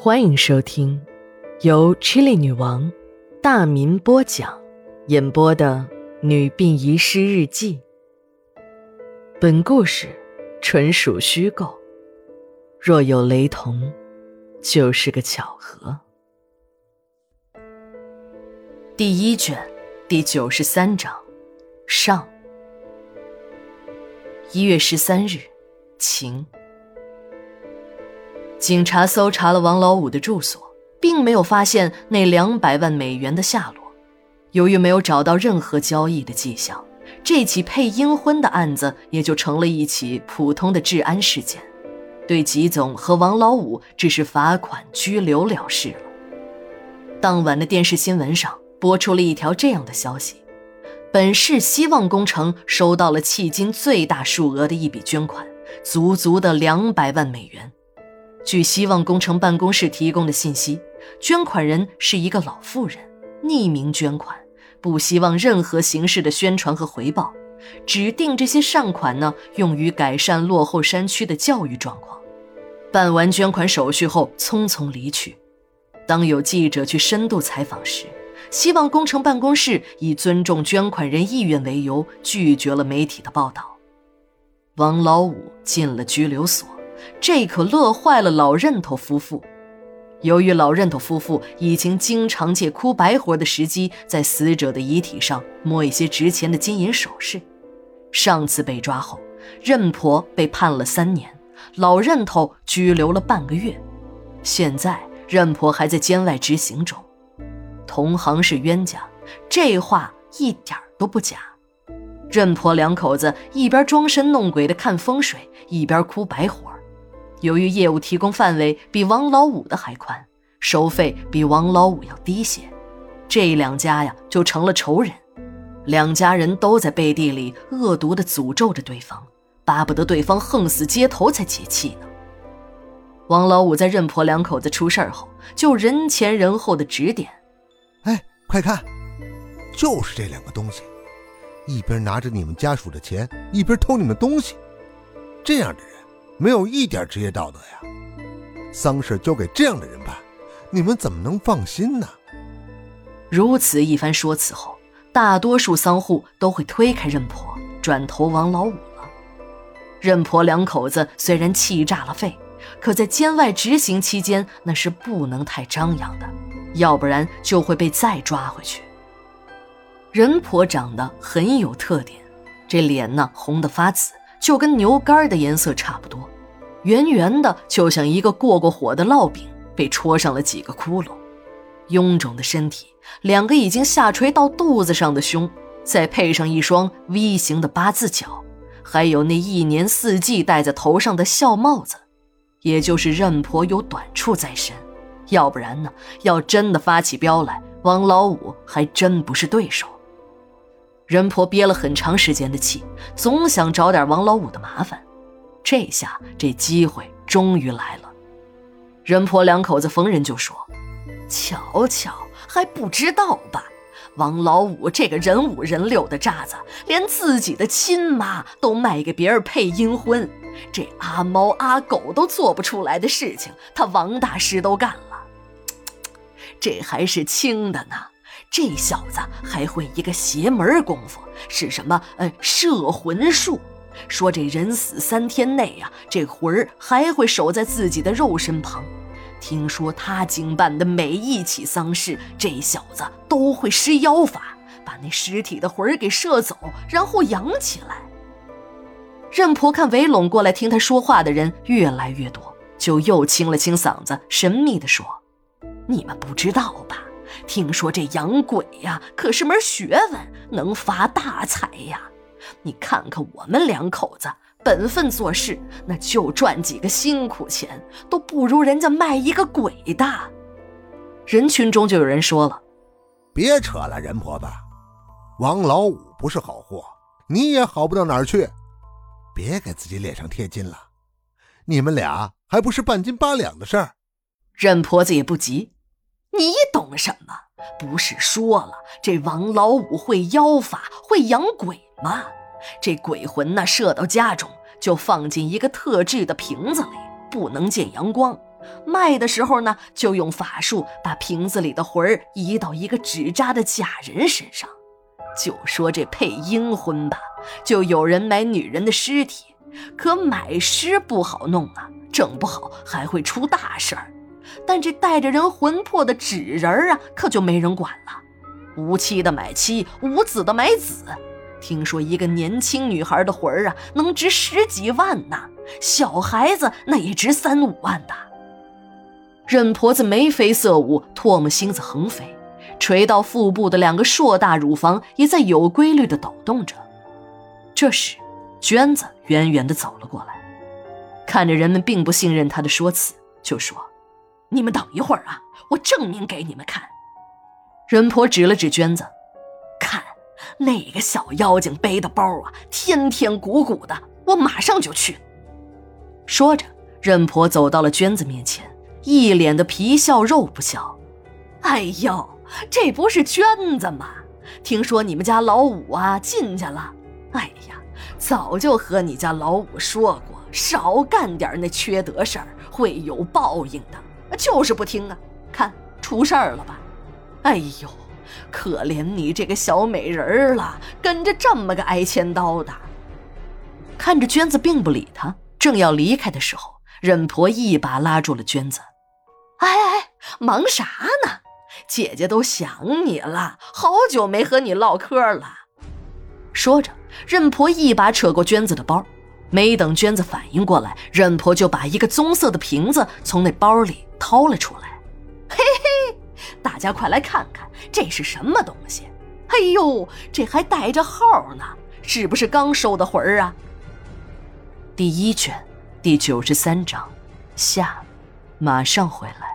欢迎收听由 Chili 女王大民播讲、演播的《女病遗失日记》。本故事纯属虚构，若有雷同，就是个巧合。第一卷第九十三章上。一月十三日，晴。警察搜查了王老五的住所，并没有发现那两百万美元的下落。由于没有找到任何交易的迹象，这起配阴婚的案子也就成了一起普通的治安事件，对吉总和王老五只是罚款拘留了事了。当晚的电视新闻上播出了一条这样的消息：本市希望工程收到了迄今最大数额的一笔捐款，足足的两百万美元。据希望工程办公室提供的信息，捐款人是一个老妇人，匿名捐款，不希望任何形式的宣传和回报，指定这些善款呢用于改善落后山区的教育状况。办完捐款手续后，匆匆离去。当有记者去深度采访时，希望工程办公室以尊重捐款人意愿为由，拒绝了媒体的报道。王老五进了拘留所。这可乐坏了老任头夫妇。由于老任头夫妇已经经常借哭白活的时机，在死者的遗体上摸一些值钱的金银首饰。上次被抓后，任婆被判了三年，老任头拘留了半个月。现在任婆还在监外执行中。同行是冤家，这话一点都不假。任婆两口子一边装神弄鬼的看风水，一边哭白活。由于业务提供范围比王老五的还宽，收费比王老五要低些，这两家呀就成了仇人。两家人都在背地里恶毒地诅咒着对方，巴不得对方横死街头才解气呢。王老五在认婆两口子出事后，就人前人后的指点：“哎，快看，就是这两个东西，一边拿着你们家属的钱，一边偷你们东西，这样的人。”没有一点职业道德呀！丧事交给这样的人办，你们怎么能放心呢？如此一番说辞后，大多数丧户都会推开任婆，转投王老五了。任婆两口子虽然气炸了肺，可在监外执行期间，那是不能太张扬的，要不然就会被再抓回去。任婆长得很有特点，这脸呢红得发紫。就跟牛肝的颜色差不多，圆圆的，就像一个过过火的烙饼，被戳上了几个窟窿。臃肿的身体，两个已经下垂到肚子上的胸，再配上一双 V 型的八字脚，还有那一年四季戴在头上的孝帽子，也就是任婆有短处在身，要不然呢，要真的发起飙来，王老五还真不是对手。任婆憋了很长时间的气，总想找点王老五的麻烦。这下这机会终于来了。任婆两口子逢人就说：“瞧瞧，还不知道吧？王老五这个人五人六的渣子，连自己的亲妈都卖给别人配阴婚，这阿猫阿狗都做不出来的事情，他王大师都干了。这还是轻的呢。”这小子还会一个邪门功夫，是什么？呃，摄魂术。说这人死三天内呀，这魂儿还会守在自己的肉身旁。听说他经办的每一起丧事，这小子都会施妖法，把那尸体的魂儿给摄走，然后养起来。任婆看围拢过来听他说话的人越来越多，就又清了清嗓子，神秘地说：“你们不知道吧？”听说这养鬼呀，可是门学问，能发大财呀！你看看我们两口子本分做事，那就赚几个辛苦钱，都不如人家卖一个鬼大。人群中就有人说了：“别扯了，任婆子，王老五不是好货，你也好不到哪儿去。别给自己脸上贴金了，你们俩还不是半斤八两的事儿。”任婆子也不急。你懂什么？不是说了，这王老五会妖法，会养鬼吗？这鬼魂呢，射到家中就放进一个特制的瓶子里，不能见阳光。卖的时候呢，就用法术把瓶子里的魂儿移到一个纸扎的假人身上。就说这配阴婚吧，就有人买女人的尸体，可买尸不好弄啊，整不好还会出大事儿。但这带着人魂魄的纸人啊，可就没人管了。无妻的买妻，无子的买子。听说一个年轻女孩的魂儿啊，能值十几万呢，小孩子那也值三五万的。任婆子眉飞色舞，唾沫星子横飞，垂到腹部的两个硕大乳房也在有规律地抖动着。这时，娟子远远地走了过来，看着人们并不信任她的说辞，就说。你们等一会儿啊，我证明给你们看。任婆指了指娟子，看那个小妖精背的包啊，天天鼓鼓的，我马上就去。说着，任婆走到了娟子面前，一脸的皮笑肉不笑。哎呦，这不是娟子吗？听说你们家老五啊进去了。哎呀，早就和你家老五说过，少干点那缺德事儿，会有报应的。就是不听啊！看出事儿了吧？哎呦，可怜你这个小美人儿了，跟着这么个挨千刀的。看着娟子并不理他，正要离开的时候，任婆一把拉住了娟子。哎哎哎，忙啥呢？姐姐都想你了，好久没和你唠嗑了。说着，任婆一把扯过娟子的包，没等娟子反应过来，任婆就把一个棕色的瓶子从那包里。掏了出来，嘿嘿，大家快来看看，这是什么东西？哎呦，这还带着号呢，是不是刚收的魂儿啊？第一卷，第九十三章，下，马上回来。